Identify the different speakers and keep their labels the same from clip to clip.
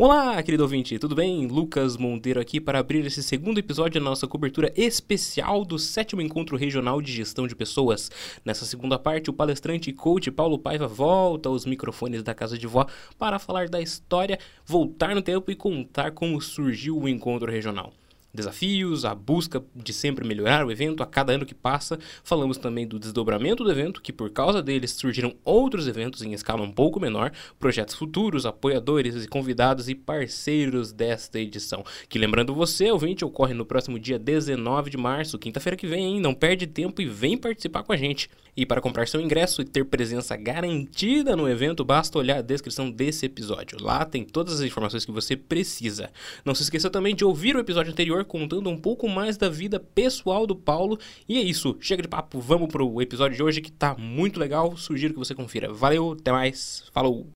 Speaker 1: Olá, querido ouvinte, tudo bem? Lucas Monteiro aqui para abrir esse segundo episódio da nossa cobertura especial do sétimo encontro regional de gestão de pessoas. Nessa segunda parte, o palestrante e coach Paulo Paiva volta aos microfones da Casa de Vó para falar da história, voltar no tempo e contar como surgiu o encontro regional desafios, a busca de sempre melhorar o evento a cada ano que passa. Falamos também do desdobramento do evento, que por causa deles surgiram outros eventos em escala um pouco menor, projetos futuros, apoiadores e convidados e parceiros desta edição. Que lembrando você, ouvinte, ocorre no próximo dia 19 de março, quinta-feira que vem, hein? Não perde tempo e vem participar com a gente. E para comprar seu ingresso e ter presença garantida no evento, basta olhar a descrição desse episódio. Lá tem todas as informações que você precisa. Não se esqueça também de ouvir o episódio anterior contando um pouco mais da vida pessoal do Paulo. E é isso, chega de papo, vamos pro episódio de hoje que tá muito legal. Sugiro que você confira. Valeu, até mais, falou!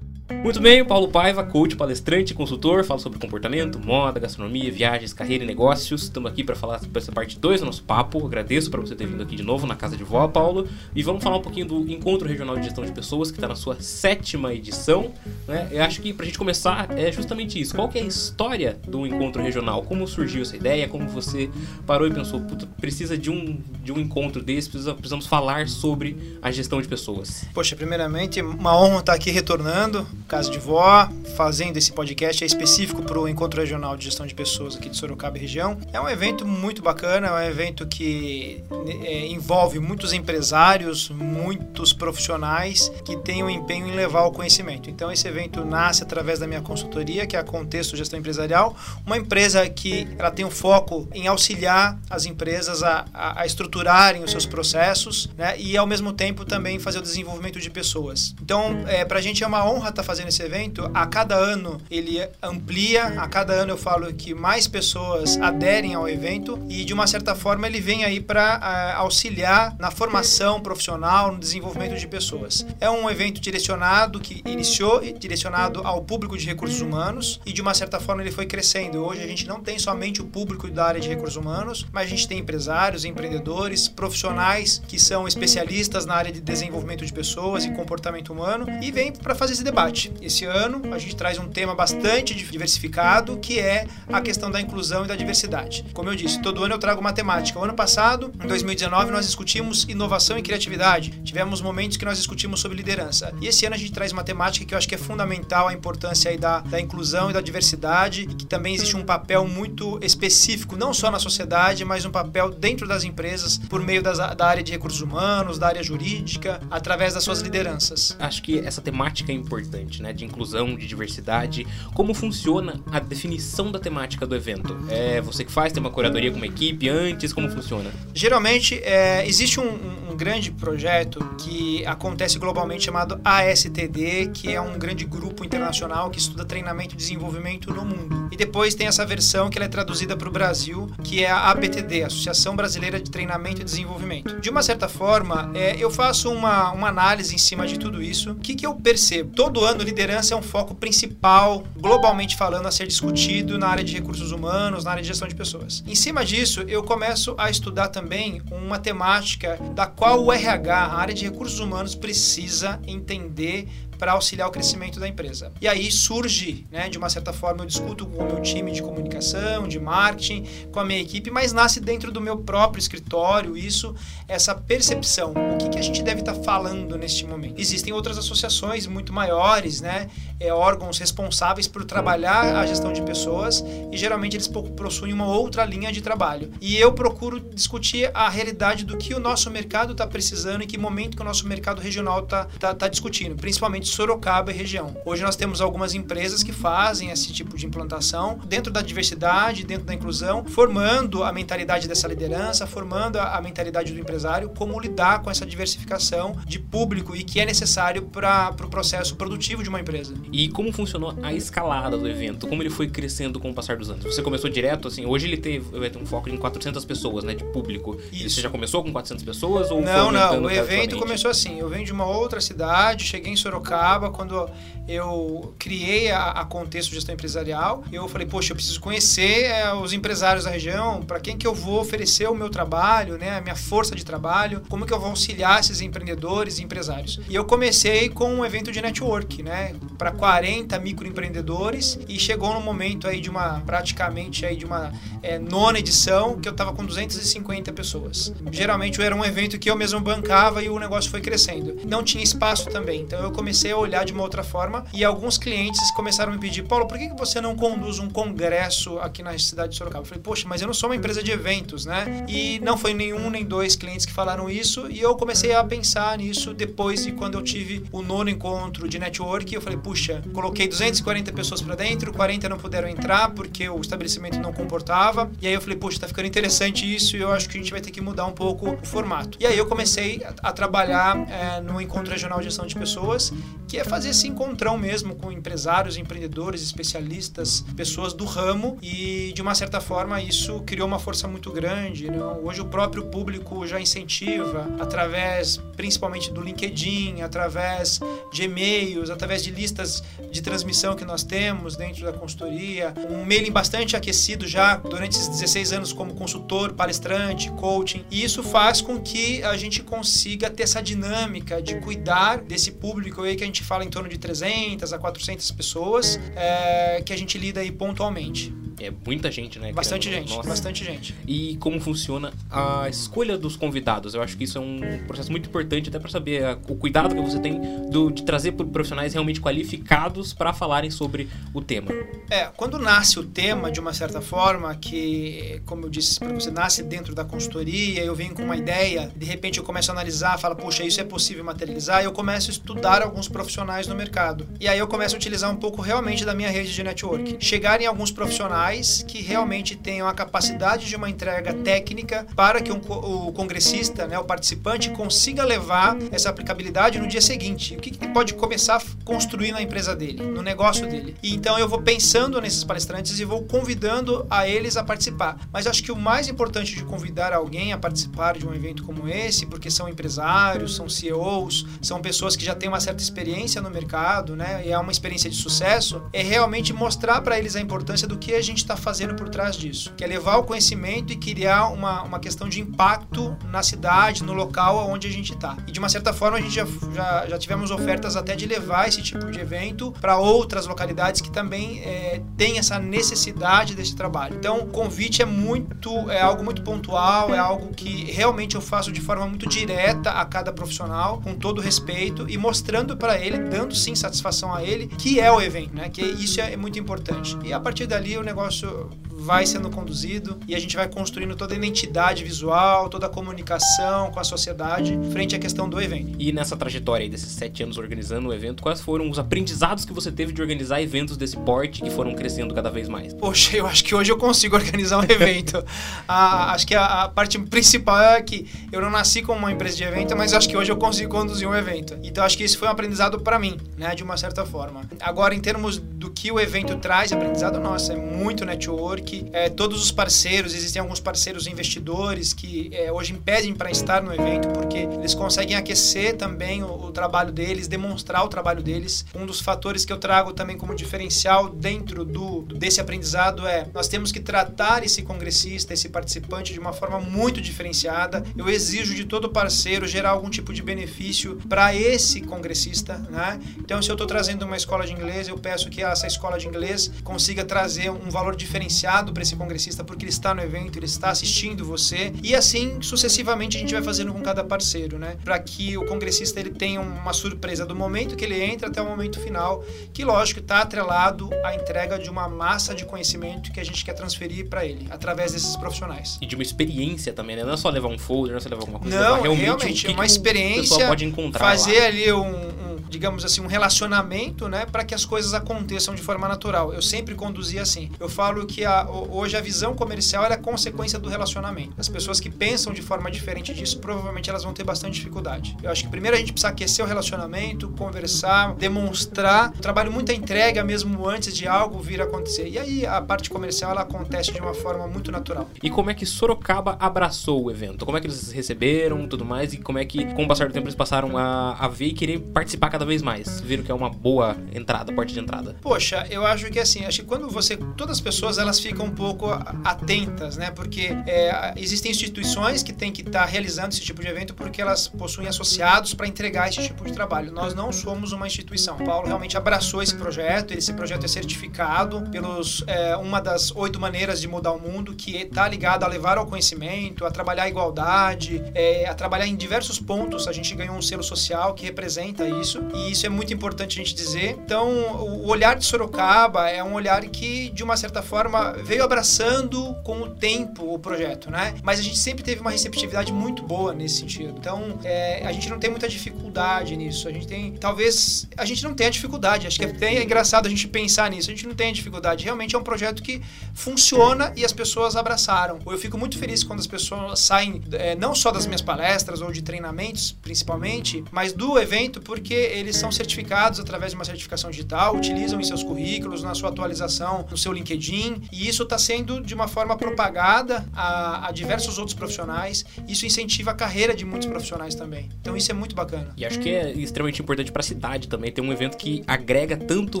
Speaker 1: Muito bem, Paulo Paiva, coach, palestrante, consultor, fala sobre comportamento, moda, gastronomia, viagens, carreira e negócios. Estamos aqui para falar sobre essa parte 2 do nosso papo. Agradeço para você ter vindo aqui de novo na casa de vó, Paulo. E vamos falar um pouquinho do Encontro Regional de Gestão de Pessoas, que está na sua sétima edição. Né? Eu acho que para a gente começar é justamente isso. Qual que é a história do Encontro Regional? Como surgiu essa ideia? Como você parou e pensou, precisa de um, de um encontro desse, precisa, precisamos falar sobre a gestão de pessoas?
Speaker 2: Poxa, primeiramente, uma honra estar aqui retornando Casa de Vó, fazendo esse podcast é específico para o Encontro Regional de Gestão de Pessoas aqui de Sorocaba e região. É um evento muito bacana, é um evento que é, envolve muitos empresários, muitos profissionais que têm um empenho em levar o conhecimento. Então esse evento nasce através da minha consultoria, que é a Contexto Gestão Empresarial, uma empresa que ela tem um foco em auxiliar as empresas a, a, a estruturarem os seus processos né, e ao mesmo tempo também fazer o desenvolvimento de pessoas. Então, é, para a gente é uma honra estar tá fazendo esse evento, a cada ano ele amplia, a cada ano eu falo que mais pessoas aderem ao evento e de uma certa forma ele vem aí para uh, auxiliar na formação profissional, no desenvolvimento de pessoas. É um evento direcionado que iniciou direcionado ao público de recursos humanos e de uma certa forma ele foi crescendo. Hoje a gente não tem somente o público da área de recursos humanos, mas a gente tem empresários, empreendedores, profissionais que são especialistas na área de desenvolvimento de pessoas e comportamento humano e vem para fazer esse debate. Esse ano a gente traz um tema bastante diversificado, que é a questão da inclusão e da diversidade. Como eu disse, todo ano eu trago matemática. O ano passado, em 2019, nós discutimos inovação e criatividade. Tivemos momentos que nós discutimos sobre liderança. E esse ano a gente traz matemática, que eu acho que é fundamental a importância aí da, da inclusão e da diversidade, e que também existe um papel muito específico, não só na sociedade, mas um papel dentro das empresas, por meio das, da área de recursos humanos, da área jurídica, através das suas lideranças.
Speaker 1: Acho que essa temática é importante né, de inclusão, de diversidade. Como funciona a definição da temática do evento? É você que faz, tem uma curadoria com uma equipe antes, como funciona?
Speaker 2: Geralmente, é, existe um, um grande projeto que acontece globalmente chamado ASTD, que é um grande grupo internacional que estuda treinamento e desenvolvimento no mundo. E depois tem essa versão que é traduzida para o Brasil, que é a ABTD, Associação Brasileira de Treinamento e Desenvolvimento. De uma certa forma, é, eu faço uma, uma análise em cima de tudo isso. O que, que eu percebo? Todo ano liderança é um foco principal, globalmente falando, a ser discutido na área de recursos humanos, na área de gestão de pessoas. Em cima disso, eu começo a estudar também uma temática da qual o RH, a área de recursos humanos, precisa entender para auxiliar o crescimento da empresa. E aí surge, né, de uma certa forma, eu discuto com o meu time de comunicação, de marketing, com a minha equipe, mas nasce dentro do meu próprio escritório isso, essa percepção. O que, que a gente deve estar tá falando neste momento? Existem outras associações muito maiores, né, é, órgãos responsáveis por trabalhar a gestão de pessoas e geralmente eles possuem uma outra linha de trabalho. E eu procuro discutir a realidade do que o nosso mercado está precisando e que momento que o nosso mercado regional está tá, tá discutindo, principalmente Sorocaba e região. Hoje nós temos algumas empresas que fazem esse tipo de implantação dentro da diversidade, dentro da inclusão, formando a mentalidade dessa liderança, formando a, mentalidade do empresário, como lidar com essa diversificação de público e que é necessário para o pro processo produtivo de uma empresa.
Speaker 1: E como funcionou a escalada do evento? Como ele foi crescendo com o passar dos anos? Você começou direto, assim, hoje ele teve um foco em 400 pessoas, né, de público. Isso. Você já começou com 400 pessoas ou
Speaker 2: Não, não, o evento começou assim, eu venho de uma outra cidade, cheguei em Sorocaba Quando eu criei a, a Contexto Gestão Empresarial, eu falei, poxa, eu preciso conhecer é, os empresários da região, para quem que eu vou oferecer o meu trabalho, né, a minha força de trabalho, como que eu vou auxiliar esses empreendedores e empresários. E eu comecei com um evento de network, né, para 40 microempreendedores e chegou no momento aí de uma, praticamente aí de uma é, nona edição, que eu estava com 250 pessoas. Geralmente era um evento que eu mesmo bancava e o negócio foi crescendo. Não tinha espaço também, então eu comecei a olhar de uma outra forma. E alguns clientes começaram a me pedir, Paulo, por que você não conduz um congresso aqui na cidade de Sorocaba? Eu falei, poxa, mas eu não sou uma empresa de eventos, né? E não foi nenhum nem dois clientes que falaram isso. E eu comecei a pensar nisso depois de quando eu tive o nono encontro de network. Eu falei, puxa, coloquei 240 pessoas para dentro, 40 não puderam entrar porque o estabelecimento não comportava. E aí eu falei, puxa, tá ficando interessante isso e eu acho que a gente vai ter que mudar um pouco o formato. E aí eu comecei a, a trabalhar é, no Encontro Regional de Gestão de Pessoas, que é fazer esse encontrão mesmo com empresários, empreendedores, especialistas, pessoas do ramo e de uma certa forma isso criou uma força muito grande. Né? Hoje o próprio público já incentiva através principalmente do LinkedIn, através de e-mails, através de listas de transmissão que nós temos dentro da consultoria, um mailing bastante aquecido já durante esses 16 anos como consultor, palestrante, coaching. E isso faz com que a gente consiga ter essa dinâmica de cuidar desse público aí que a gente fala em torno de 300 300 a 400 pessoas é, que a gente lida aí pontualmente.
Speaker 1: É muita gente, né?
Speaker 2: Bastante gente, Nossa. bastante gente.
Speaker 1: E como funciona a escolha dos convidados? Eu acho que isso é um processo muito importante até para saber a, o cuidado que você tem do, de trazer profissionais realmente qualificados para falarem sobre o tema.
Speaker 2: É, quando nasce o tema de uma certa forma, que, como eu disse para você, nasce dentro da consultoria, eu venho com uma ideia, de repente eu começo a analisar, falo, puxa, isso é possível materializar, e eu começo a estudar alguns profissionais no mercado. E aí eu começo a utilizar um pouco realmente da minha rede de network. Chegar em alguns profissionais que realmente tenham a capacidade de uma entrega técnica para que um, o congressista, né, o participante, consiga levar essa aplicabilidade no dia seguinte. O que, que ele pode começar a construir na empresa dele, no negócio dele. E então eu vou pensando nesses palestrantes e vou convidando a eles a participar. Mas acho que o mais importante de convidar alguém a participar de um evento como esse, porque são empresários, são CEOs, são pessoas que já têm uma certa experiência no mercado, né, e é uma experiência de sucesso, é realmente mostrar para eles a importância do que a gente está fazendo por trás disso, que é levar o conhecimento e criar uma, uma questão de impacto na cidade, no local onde a gente está. E de uma certa forma a gente já, já, já, tivemos ofertas até de levar esse tipo de evento para outras localidades que também é, têm essa necessidade desse trabalho. Então o convite é muito, é algo muito pontual, é algo que realmente eu faço de forma muito direta a cada profissional, com todo respeito e mostrando para ele, dando sim satisfação a ele, que é o evento, né? Que isso é muito importante. E a partir dali o negócio negócio vai sendo conduzido e a gente vai construindo toda a identidade visual, toda a comunicação com a sociedade frente à questão do evento.
Speaker 1: E nessa trajetória aí desses sete anos organizando o evento, quais foram os aprendizados que você teve de organizar eventos desse porte que foram crescendo cada vez mais?
Speaker 2: Poxa, eu acho que hoje eu consigo organizar um evento. a, acho que a, a, parte principal é que eu não nasci como uma empresa de evento, mas acho que hoje eu consigo conduzir um evento. Então acho que isso foi um aprendizado para mim, né, de uma certa forma. Agora, em termos do que o evento traz, aprendizado, nossa, é muito network, é, todos os parceiros, existem alguns parceiros investidores que é, hoje impedem para estar no evento porque eles conseguem aquecer também o, o, trabalho deles, demonstrar o trabalho deles. Um dos fatores que eu trago também como diferencial dentro do, desse aprendizado é nós temos que tratar esse congressista, esse participante de uma forma muito diferenciada. Eu exijo de todo parceiro gerar algum tipo de benefício para esse congressista, né? Então, se eu estou trazendo uma escola de inglês, eu peço que essa escola de inglês consiga trazer um valor diferenciado para esse congressista porque ele está no evento, ele está assistindo você e assim sucessivamente a gente vai fazendo com cada parceiro, né? Para que o congressista ele tenha uma surpresa do momento que ele entra até o momento final, que lógico está atrelado à entrega de uma massa de conhecimento que a gente quer transferir para ele através desses profissionais.
Speaker 1: E de uma experiência também, né? Não é só levar um folder, não é só levar alguma coisa,
Speaker 2: não, realmente, realmente é uma experiência.
Speaker 1: pode encontrar
Speaker 2: fazer
Speaker 1: lá.
Speaker 2: ali um, um digamos assim, um relacionamento, né, para que as coisas aconteçam de forma natural. Eu sempre conduzi assim. Eu falo que a, hoje a visão comercial é consequência do relacionamento. As pessoas que pensam de forma diferente disso, provavelmente elas vão ter bastante dificuldade. Eu acho que primeiro a gente precisa aquecer o relacionamento, conversar, demonstrar, trabalho muita entrega mesmo antes de algo vir a acontecer. E aí a parte comercial ela acontece de uma forma muito natural.
Speaker 1: E como é que Sorocaba abraçou o evento? Como é que eles receberam, tudo mais e como é que com o passar do tempo eles passaram a, a ver e querer participar cada cada vez mais? Viram que é uma boa entrada, porta de entrada?
Speaker 2: Poxa, eu acho que assim, acho que quando você. Todas as pessoas elas ficam um pouco atentas, né? Porque é, existem instituições que têm que estar tá realizando esse tipo de evento porque elas possuem associados para entregar esse tipo de trabalho. Nós não somos uma instituição. O Paulo realmente abraçou esse projeto, esse projeto é certificado pelos é, uma das oito maneiras de mudar o mundo, que está ligado a levar ao conhecimento, a trabalhar a igualdade, é, a trabalhar em diversos pontos. A gente ganhou um selo social que representa isso, e isso é muito importante a gente dizer. Então, o olhar de Sorocaba é um olhar que, de uma certa forma, veio abraçando com o tempo o projeto, né? Mas a gente sempre teve uma receptividade muito boa nesse sentido. Então, é, a gente não tem muita dificuldade nisso. A gente tem, talvez, a gente não tenha dificuldade. Acho que é até engraçado a gente pensar nisso. A gente não tem dificuldade. Realmente é um projeto que funciona e as pessoas abraçaram. Eu fico muito feliz quando as pessoas saem, é, não só das minhas palestras ou de treinamentos, principalmente, mas do evento, porque eles são certificados através de uma certificação digital, utilizam em seus currículos, na sua atualização, no seu LinkedIn, e isso está sendo de uma forma propagada a, a diversos outros profissionais. Isso incentiva a carreira de muitos profissionais também. Então isso é muito bacana.
Speaker 1: E acho que é extremamente importante para a cidade também ter um evento que agrega tanto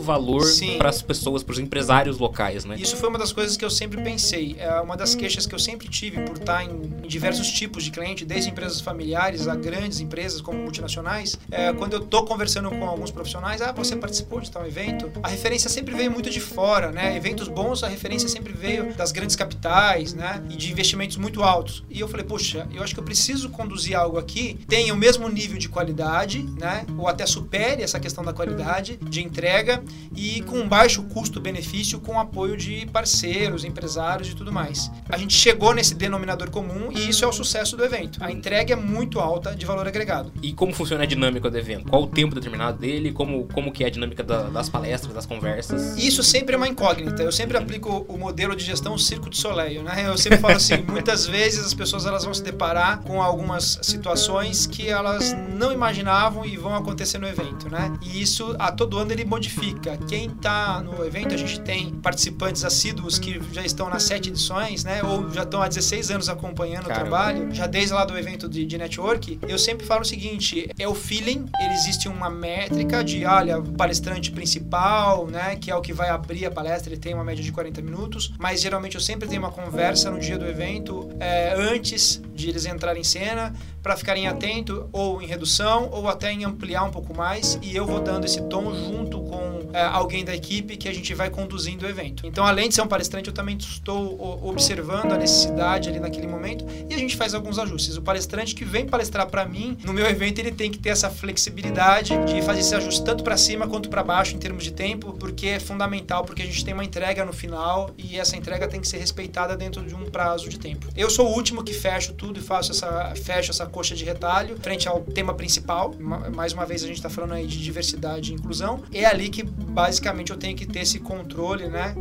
Speaker 1: valor para as pessoas, para os empresários locais, né?
Speaker 2: Isso foi uma das coisas que eu sempre pensei. É uma das queixas que eu sempre tive por estar em, em diversos tipos de cliente, desde empresas familiares a grandes empresas como multinacionais. É, quando eu tô conversando com alguns profissionais, ah, você participou de tal evento? A referência sempre veio muito de fora, né? Eventos bons, a referência sempre veio das grandes capitais, né? E de investimentos muito altos. E eu falei, poxa, eu acho que eu preciso conduzir algo aqui tenha o mesmo nível de qualidade, né? Ou até supere essa questão da qualidade de entrega e com baixo custo-benefício, com apoio de parceiros, empresários e tudo mais. A gente chegou nesse denominador comum e isso é o sucesso do evento. A entrega é muito alta de valor agregado.
Speaker 1: E como funciona a dinâmica do evento? Qual o tempo determinado dele? Como, como que é a dinâmica da, das palestras, das conversas?
Speaker 2: Isso sempre é uma incógnita. Eu sempre aplico o modelo de gestão Circo de Soleil, né? Eu sempre falo assim, muitas vezes as pessoas elas vão se deparar com algumas situações que elas não imaginavam e vão acontecer no evento, né? E isso a todo ano ele modifica. Quem está no evento, a gente tem participantes assíduos que já estão nas sete edições, né? Ou já estão há 16 anos acompanhando Caramba. o trabalho, já desde lá do evento de, de network. Eu sempre falo o seguinte: é o feeling, ele existe uma métrica de, olha, palestrante principal, né? Que é o que vai abrir a palestra, ele tem uma média de 40 minutos, mas geralmente eu sempre tenho uma conversa no dia do evento, é, antes de eles entrarem em cena, para ficarem atentos ou em redução ou até em ampliar um pouco mais e eu vou dando esse tom junto com alguém da equipe que a gente vai conduzindo o evento. Então, além de ser um palestrante, eu também estou observando a necessidade ali naquele momento e a gente faz alguns ajustes. O palestrante que vem palestrar para mim no meu evento, ele tem que ter essa flexibilidade de fazer esse ajuste tanto para cima quanto para baixo em termos de tempo, porque é fundamental, porque a gente tem uma entrega no final e essa entrega tem que ser respeitada dentro de um prazo de tempo. Eu sou o último que fecho tudo e faço essa fecho essa coxa de retalho frente ao tema principal. Mais uma vez a gente está falando aí de diversidade e inclusão. É ali que basicamente eu tenho que ter esse controle, né,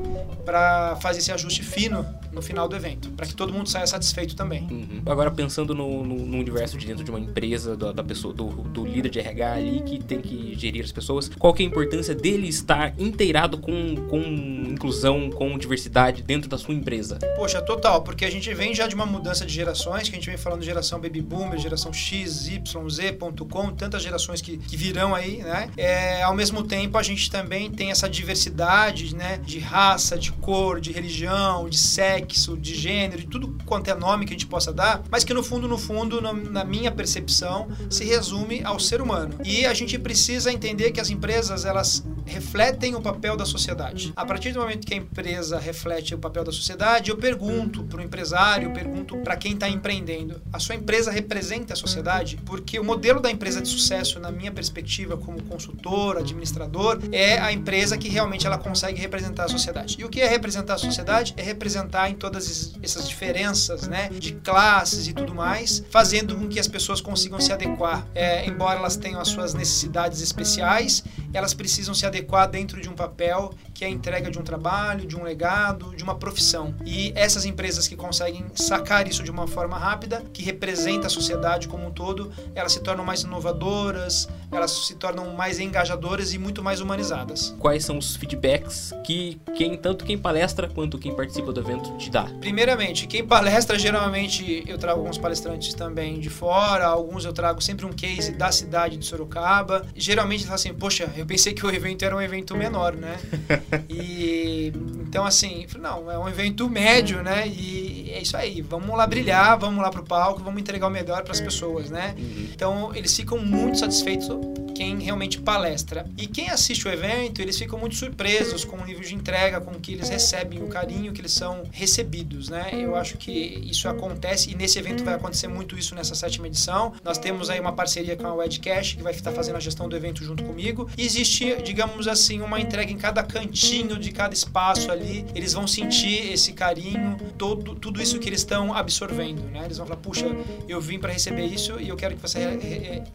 Speaker 2: para fazer esse ajuste fino no final do evento, para que todo mundo saia satisfeito também.
Speaker 1: Uhum. Agora pensando no, no, no, universo de dentro de uma empresa, da, da pessoa, do, do, líder de RH ali que tem que gerir as pessoas, qual que é a importância dele estar inteirado com, com inclusão, com diversidade dentro da sua empresa?
Speaker 2: Poxa, total, porque a gente vem já de uma mudança de gerações, que a gente vem falando de geração baby boomer, geração X, Y, Z.com, tantas gerações que, que virão aí, né? É, ao mesmo tempo, a gente também tem essa diversidade, né? De raça, de cor, de religião, de sexo, de gênero, de tudo quanto é nome que a gente possa dar, mas que no fundo, no fundo, na minha percepção, se resume ao ser humano. E a gente precisa entender que as empresas, elas refletem o papel da sociedade. A partir do momento que a empresa reflete o papel da sociedade, eu pergunto para o empresário, eu pergunto para quem está empreendendo: a sua empresa representa a sociedade? Porque o modelo da empresa de sucesso, na minha perspectiva como consultor, administrador, é a empresa que realmente ela consegue representar a sociedade. E o que é representar a sociedade? É representar em todas essas diferenças, né, de classes e tudo mais, fazendo com que as pessoas consigam se adequar, é, embora elas tenham as suas necessidades especiais elas precisam se adequar dentro de um papel que é a entrega de um trabalho, de um legado, de uma profissão. E essas empresas que conseguem sacar isso de uma forma rápida, que representa a sociedade como um todo, elas se tornam mais inovadoras, elas se tornam mais engajadoras e muito mais humanizadas.
Speaker 1: Quais são os feedbacks que quem tanto quem palestra quanto quem participa do evento te dá?
Speaker 2: Primeiramente, quem palestra geralmente eu trago alguns palestrantes também de fora, alguns eu trago sempre um case da cidade de Sorocaba. Geralmente fala assim, poxa, eu pensei que o evento era um evento menor, né? e então assim, não, é um evento médio, né? E é isso aí, vamos lá brilhar, vamos lá pro palco, vamos entregar o melhor para as pessoas, né? Uhum. Então eles ficam muito satisfeitos quem realmente palestra. E quem assiste o evento, eles ficam muito surpresos com o nível de entrega, com que eles recebem, o carinho que eles são recebidos, né? Eu acho que isso acontece e nesse evento vai acontecer muito isso nessa sétima edição. Nós temos aí uma parceria com a Wedcash, que vai estar fazendo a gestão do evento junto comigo. E existe, digamos assim, uma entrega em cada cantinho de cada espaço ali. Eles vão sentir esse carinho, todo, tudo isso que eles estão absorvendo, né? Eles vão falar, puxa, eu vim para receber isso e eu quero que você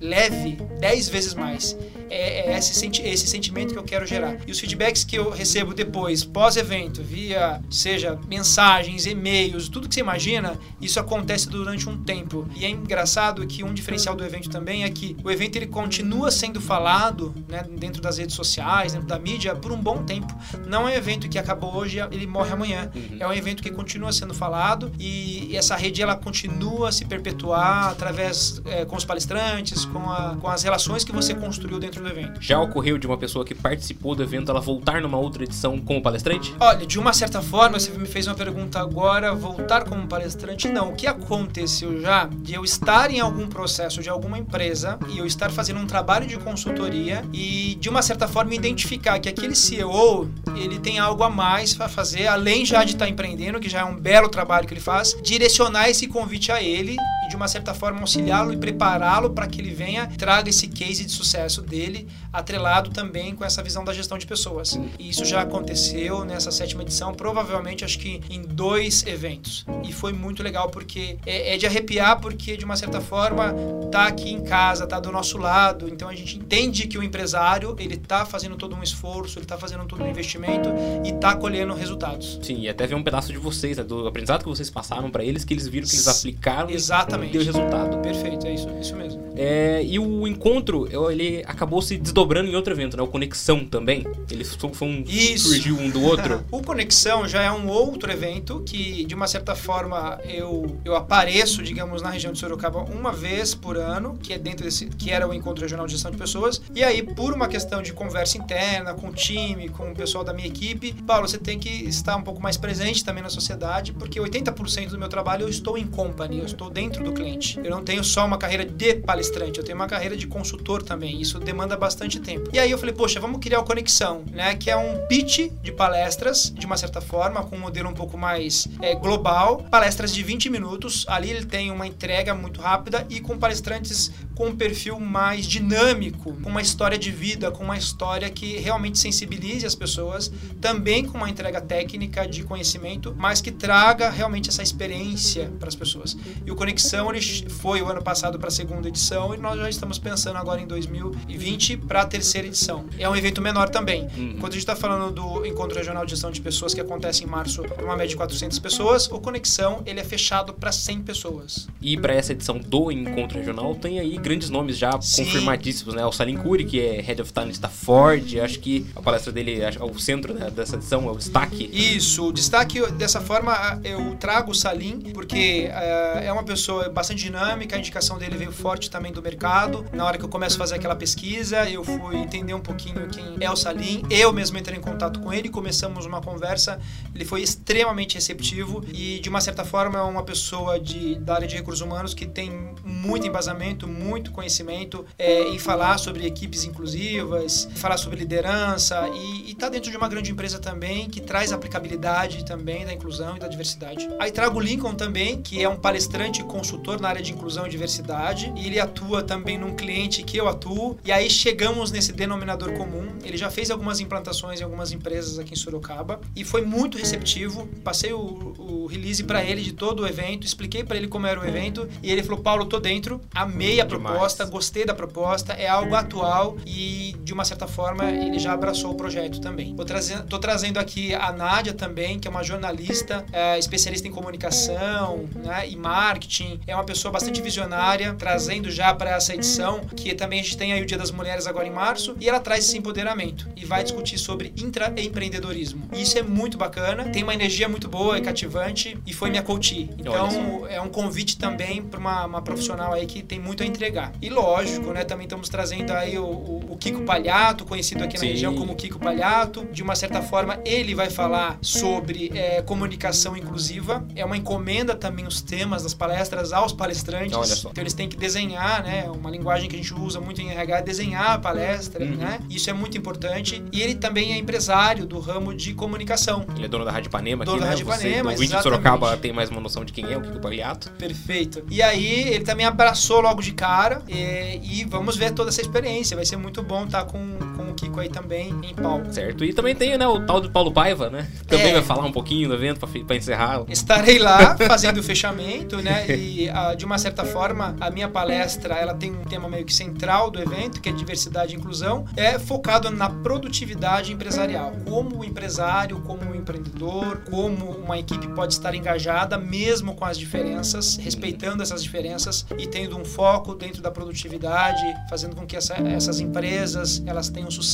Speaker 2: leve 10 vezes mais mais. É, é esse, senti esse sentimento que eu quero gerar. E os feedbacks que eu recebo depois, pós-evento, via, seja mensagens, e-mails, tudo que você imagina, isso acontece durante um tempo. E é engraçado que um diferencial do evento também é que o evento ele continua sendo falado né, dentro das redes sociais, dentro da mídia, por um bom tempo. Não é um evento que acabou hoje ele morre amanhã. Uhum. É um evento que continua sendo falado e, e essa rede ela continua a se perpetuar através é, com os palestrantes, com, a, com as relações que você construiu dentro do evento.
Speaker 1: Já ocorreu de uma pessoa que participou do evento ela voltar numa outra edição como palestrante?
Speaker 2: Olha, de uma certa forma, você me fez uma pergunta agora, voltar como palestrante, não. O que aconteceu já de eu estar em algum processo de alguma empresa e eu estar fazendo um trabalho de consultoria e de uma certa forma identificar que aquele CEO, ele tem algo a mais para fazer, além já de estar empreendendo, que já é um belo trabalho que ele faz, direcionar esse convite a ele e de uma certa forma auxiliá-lo e prepará-lo para que ele venha traga esse case de sucesso dele, atrelado também com essa visão da gestão de pessoas. E isso já aconteceu nessa sétima edição, provavelmente acho que em dois eventos. E foi muito legal porque é, é de arrepiar, porque de uma certa forma tá aqui em casa, tá do nosso lado. Então a gente entende que o empresário ele tá fazendo todo um esforço, ele tá fazendo todo um investimento e tá colhendo resultados.
Speaker 1: Sim, e até ver um pedaço de vocês, né, do aprendizado que vocês passaram para eles, que eles viram que eles aplicaram
Speaker 2: Exatamente.
Speaker 1: E deu resultado.
Speaker 2: Perfeito, é isso, isso mesmo.
Speaker 1: É, e o encontro, ele acabou se desdobrando em outro evento, né? O Conexão também. Eles foi um, Isso. surgiu um do outro.
Speaker 2: o Conexão já é um outro evento que, de uma certa forma, eu, eu apareço, digamos, na região de Sorocaba uma vez por ano, que é dentro desse, que era o Encontro Regional de Gestão de Pessoas. E aí, por uma questão de conversa interna com o time, com o pessoal da minha equipe, Paulo, você tem que estar um pouco mais presente também na sociedade, porque 80% do meu trabalho eu estou em company, eu estou dentro do cliente. Eu não tenho só uma carreira de palestrante, eu tenho uma carreira de consultor também. Isso demanda bastante tempo. E aí eu falei, poxa, vamos criar o Conexão, né? Que é um pitch de palestras, de uma certa forma, com um modelo um pouco mais é, global. Palestras de 20 minutos. Ali ele tem uma entrega muito rápida e com palestrantes com um perfil mais dinâmico, com uma história de vida, com uma história que realmente sensibilize as pessoas, também com uma entrega técnica de conhecimento, mas que traga realmente essa experiência para as pessoas. E o Conexão ele foi o ano passado para a segunda edição e nós já estamos pensando agora em 2020 para a terceira edição. É um evento menor também. Uhum. Quando a gente está falando do Encontro Regional de Gestão de Pessoas que acontece em março, uma média de 400 pessoas, o Conexão ele é fechado para 100 pessoas.
Speaker 1: E para essa edição do Encontro Regional tem aí grandes nomes já Sim. confirmadíssimos, né? O Salim Cury, que é Head of Talent da Ford, acho que a palestra dele, o centro né, dessa edição é o destaque.
Speaker 2: Isso, o destaque dessa forma eu trago o Salim, porque uh, é uma pessoa bastante dinâmica, a indicação dele veio forte também do mercado. Na hora que eu começo a fazer aquela pesquisa, eu fui entender um pouquinho quem é o Salim, eu mesmo entrei em contato com ele, começamos uma conversa, ele foi extremamente receptivo e de uma certa forma é uma pessoa de, da área de recursos humanos que tem muito embasamento, muito conhecimento é, em falar sobre equipes inclusivas, falar sobre liderança e está dentro de uma grande empresa também que traz aplicabilidade também da inclusão e da diversidade. Aí trago o Lincoln também, que é um palestrante consultor consultor na área de inclusão e diversidade e ele atua também num cliente que eu atuo. E aí chegamos nesse denominador comum. Ele já fez algumas implantações em algumas empresas aqui em Sorocaba e foi muito receptivo. Passei o, o release para ele de todo o evento, expliquei para ele como era o evento e ele falou: Paulo, tô dentro, amei a
Speaker 1: Demais.
Speaker 2: proposta, gostei da proposta, é algo atual e de uma certa forma ele já abraçou o projeto também. Tô trazendo, tô trazendo aqui a Nádia também, que é uma jornalista, é, especialista em comunicação né, e marketing, é uma pessoa bastante visionária, trazendo já para essa edição, que também a gente tem aí o Dia das Mulheres agora em março, e ela traz esse empoderamento e vai discutir sobre intraempreendedorismo. E isso é muito bacana, tem uma energia muito boa, é cativante e foi minha coach. Então é um convite também para uma, uma, profissional aí que tem muito a entregar. E lógico, né, também estamos trazendo aí o, o, o Kiko Palhato, conhecido aqui na
Speaker 1: Sim.
Speaker 2: região como Kiko Palhato. De uma certa forma, ele vai falar sobre é, comunicação inclusiva. É uma encomenda também os temas das palestras aos palestrantes. Então eles têm que desenhar, né? Uma linguagem que a gente usa muito em RH é desenhar a palestra,
Speaker 1: Uhum.
Speaker 2: né? Isso é muito importante. E ele também é empresário do ramo de comunicação.
Speaker 1: Ele é dono da Rádio Ipanema
Speaker 2: Dono
Speaker 1: aqui,
Speaker 2: da
Speaker 1: né?
Speaker 2: Rádio
Speaker 1: Você,
Speaker 2: Ipanema,
Speaker 1: no vídeo de
Speaker 2: exatamente.
Speaker 1: Sorocaba tem mais uma noção de quem é o Kiko Paliato.
Speaker 2: Perfeito. E aí ele também abraçou logo de cara e, e vamos ver toda essa experiência. Vai ser muito bom estar com, com Kiko aí também em palco.
Speaker 1: Certo? E também tem, né, o tal do Paulo Paiva, né? Também
Speaker 2: É.
Speaker 1: vai falar um pouquinho do evento pra encerrar.
Speaker 2: Estarei lá fazendo o fechamento, né? E ah, de uma certa forma a minha palestra ela tem um tema meio que central do evento, que é diversidade e inclusão, é focado na produtividade empresarial. Como o empresário, como o empreendedor, como uma equipe pode estar engajada mesmo com as diferenças, respeitando essas diferenças e tendo um foco dentro da produtividade, fazendo com que essa- essas empresas elas tenham sucesso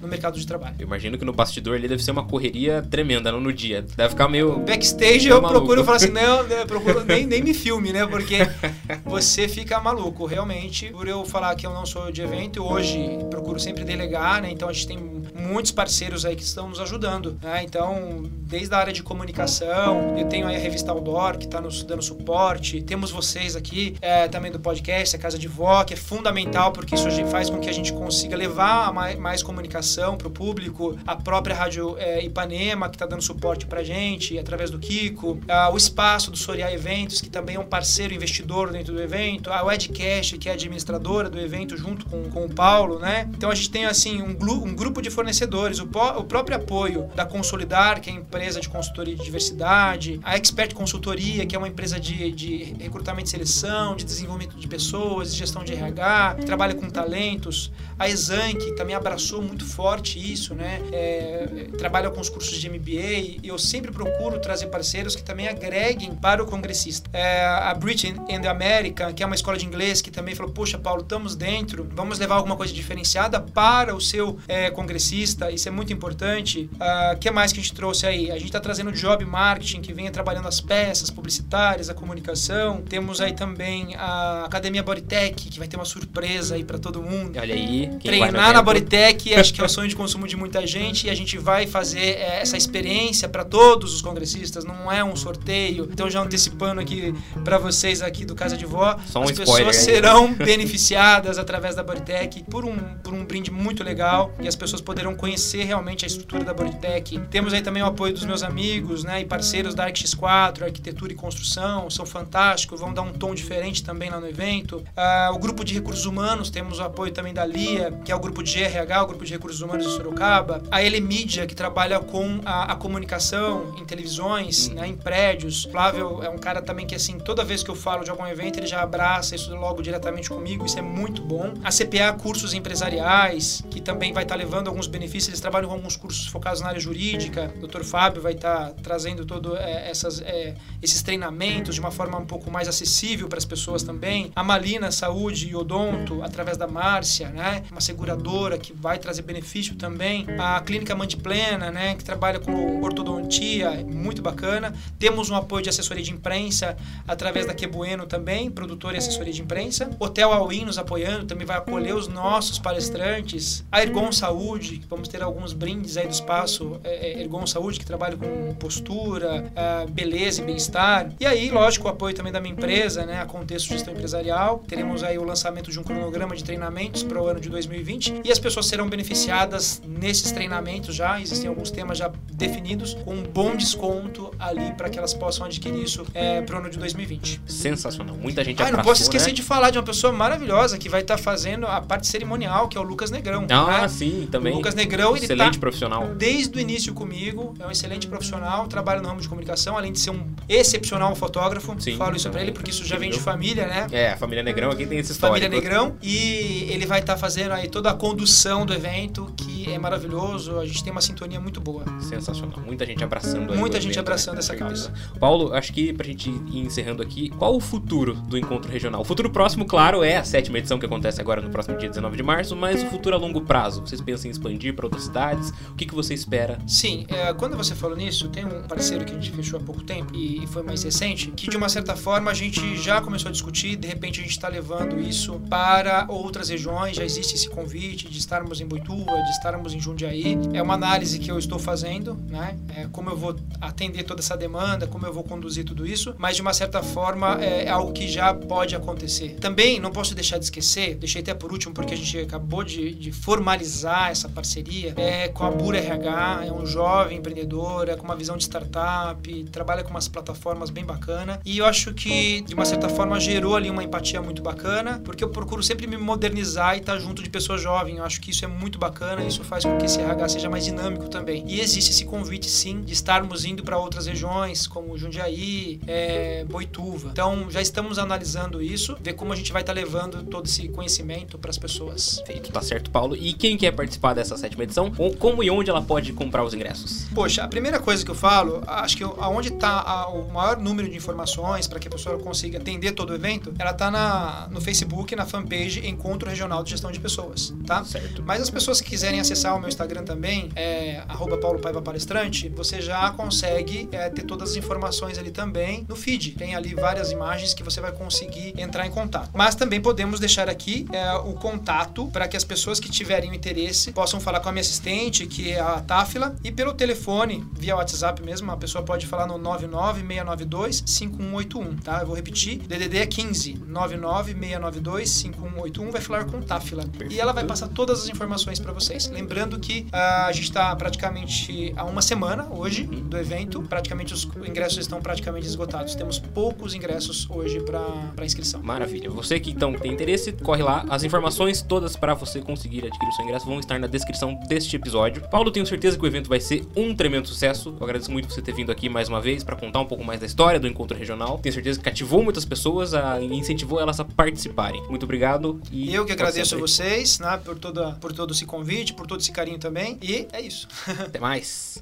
Speaker 2: no mercado de trabalho.
Speaker 1: Eu imagino que no bastidor ali deve ser uma correria tremenda, não no dia. Deve ficar meio.
Speaker 2: Backstage
Speaker 1: Tá
Speaker 2: eu
Speaker 1: maluco.
Speaker 2: procuro falar assim, não, eu procuro, nem, nem me filme, né? Porque você fica maluco, realmente. Por eu falar que eu não sou de evento, hoje procuro sempre delegar, né? Então a gente tem muitos parceiros aí que estão nos ajudando, né? Então, desde a área de comunicação, eu tenho aí a revista Outdoor, que está nos dando suporte. Temos vocês aqui é, também do podcast, a Casa de Vó, que é fundamental, porque isso faz com que a gente consiga levar mais, mais comunicação para o público. A própria Rádio é, Ipanema, que está dando suporte para gente, através do Kiko. Ah, o espaço do Soria Eventos, que também é um parceiro investidor dentro do evento. A Wedcast, que é administradora do evento, junto com, com o Paulo, né? Então a gente tem, assim, um, um grupo de fornecedores. O, o próprio apoio da Consolidar, que é a empresa de consultoria de diversidade. A Expert Consultoria, que é uma empresa de, de recrutamento e seleção, de desenvolvimento de pessoas, de gestão de RH, que trabalha com talentos. A Exan, que também abraçou muito forte isso, né? É, trabalha com os cursos de MBA. E eu sempre procuro trazer parceiros que também agreguem para o congressista. É, a Britain and America, que é uma escola de inglês, que também falou: Poxa, Paulo, estamos dentro, vamos levar alguma coisa diferenciada para o seu é, congressista. Isso é muito importante. O que mais que a gente trouxe aí? A gente está trazendo o job marketing, que venha trabalhando as peças publicitárias, a comunicação. Temos aí também a Academia Bodytech, que vai ter uma surpresa aí para todo mundo
Speaker 1: Olha aí.
Speaker 2: Treinar na Bodytech, acho que é o sonho de consumo de muita gente e a gente vai fazer é, essa experiência para todos os congressistas, não é um sorteio. Então já antecipando aqui para vocês aqui do Casa de Vó,
Speaker 1: um
Speaker 2: as pessoas
Speaker 1: aí.
Speaker 2: serão beneficiadas através da Bodytech por um, por um brinde muito legal e as pessoas poderão conhecer realmente a estrutura da Bodytech. Temos aí também o apoio dos meus amigos, né, e parceiros da ArcX4, Arquitetura e Construção, são fantásticos, vão dar um tom diferente também lá no evento. Ah, o grupo de recursos humanos, temos o apoio também da LIA, que é o grupo de GRH, grupo de recursos humanos de Sorocaba. A Elemídia, que trabalha com a, a comunicação em televisões, né, em prédios. Flávio é um cara também que, assim, toda vez que eu falo de algum evento, ele já abraça isso logo diretamente comigo, isso é muito bom. A CPA Cursos Empresariais, que também vai estar levando alguns benefícios, eles trabalham com alguns cursos focados na área jurídica. O Dr. Fábio vai estar trazendo todo é, é, esses treinamentos de uma forma um pouco mais acessível para as pessoas também. A Malina Saúde e Odonto, através da Márcia, né? Uma seguradora que vai trazer benefício também. A Clínica Mande Plena, né? Que trabalha com ortodontia, muito bacana. Temos um apoio de assessoria de imprensa através da Quebueno também, produtora e assessoria de imprensa. Hotel Alwin nos apoiando, também vai acolher os nossos palestrantes. A Ergon Saúde, vamos ter alguns brindes aí do espaço é, é, Ergon Saúde, que trabalho com postura, uh, beleza e bem-estar. E aí, lógico, o apoio também da minha empresa, né, a Contexto Gestão Empresarial. Teremos aí o lançamento de um cronograma de treinamentos para o ano de 2020 e as pessoas serão beneficiadas nesses treinamentos já. Existem alguns temas já definidos com um bom desconto ali para que elas possam adquirir isso é, para o ano de 2020.
Speaker 1: Sensacional. Muita gente
Speaker 2: ah, não posso esquecer
Speaker 1: né?
Speaker 2: de falar de uma pessoa maravilhosa que vai estar tá fazendo a parte cerimonial, que é o Lucas Negrão.
Speaker 1: Ah,
Speaker 2: né?
Speaker 1: sim, também.
Speaker 2: O Lucas Negrão, ele
Speaker 1: Excelente
Speaker 2: tá
Speaker 1: profissional.
Speaker 2: Desde o início comigo, é um excelente profissional, trabalha no ramo de comunicação, além de ser um excepcional fotógrafo.
Speaker 1: Sim,
Speaker 2: Falo isso para ele porque isso já vem de família, né?
Speaker 1: É, a família Negrão aqui tem essa história.
Speaker 2: Família Negrão. E ele vai estar tá fazendo aí toda a condução do evento, que é maravilhoso. A gente tem uma sintonia muito boa.
Speaker 1: Sensacional. Muita gente abraçando
Speaker 2: Muita
Speaker 1: gente
Speaker 2: evento, abraçando
Speaker 1: né?
Speaker 2: essa causa.
Speaker 1: Paulo, acho que pra gente ir encerrando aqui, qual o futuro do encontro regional? O futuro próximo, claro, é a sétima edição que acontece agora no próximo dia 19 de março, mas o futuro a longo prazo? Vocês pensam em expandir para outras cidades? O que, que você espera?
Speaker 2: Sim, é, quando você falou nisso, tem um parceiro que a gente fechou há pouco tempo e foi mais recente, que de uma certa forma a gente já começou a discutir, de repente a gente está levando isso para outras regiões, já existe esse convite de estarmos em Boituva, de estarmos em Jundiaí. É uma análise que eu estou fazendo, né? É, como eu vou atender toda essa demanda, como eu vou conduzir tudo isso, mas de uma certa forma é, é algo que já pode acontecer. Também não posso deixar de esquecer, deixei até por último porque a gente acabou de, de formalizar essa parceria é, com a Bura RH, é um jovem empreendedor, é com uma visão de startup, trabalha com umas plataformas bem bacana e eu acho que de uma certa forma gerou ali uma empatia muito bacana, porque eu procuro sempre me modernizar e estar junto de pessoas jovens. Eu acho que isso é muito bacana, isso faz com que esse RH seja mais dinâmico também. E existe esse convite sim de estarmos indo para outras regiões, como Jundiaí, é, Boituva. Então já estamos analisando isso, ver como a gente vai estar levando todo esse conhecimento para as pessoas.
Speaker 1: Feito, tá certo, Paulo. E quem quer participar dessa sétima edição, como e onde ela pode comprar os ingressos?
Speaker 2: Poxa, a primeira coisa que eu falo, acho que aonde está o maior número de informações para que a pessoa consiga atender todo o evento, ela está no Facebook, na fanpage Encontro Regional de Gestão de Pessoas, tá?
Speaker 1: Certo.
Speaker 2: Mas as pessoas que quiserem acessar o meu Instagram também, é Paulo Paiva Palestrante, você já consegue é, ter todas as informações ali também no feed. Tem ali várias imagens que você vai conseguir entrar em contato. Mas também podemos deixar aqui é, o contato para que as pessoas que tiverem interesse possam falar com a minha assistente, que é a Táfila, e pelo telefone, via WhatsApp mesmo, a pessoa pode falar no 99692 5181, tá? Eu vou repetir, DDD é 15 99692 5181, vai falar com Táfila. E ela vai passar todas as informações para vocês. Lembrando que uh, a gente está praticamente há uma semana hoje do evento, praticamente os ingressos estão praticamente esgotados. Temos poucos ingressos hoje para inscrição.
Speaker 1: Maravilha. Você que então tem interesse, corre lá. As informações todas para você conseguir adquirir o seu ingresso vão estar na descrição deste episódio. Paulo, tenho certeza que o evento vai ser um tremendo sucesso. Eu agradeço muito você ter vindo aqui mais uma vez para contar um pouco mais da história do encontro regional. Tenho certeza que cativou muitas pessoas e incentivou elas a participarem. Muito obrigado.
Speaker 2: E eu que agradeço a vocês, né, por toda por todo esse convite, por todo esse carinho também. E é isso.
Speaker 1: Até mais.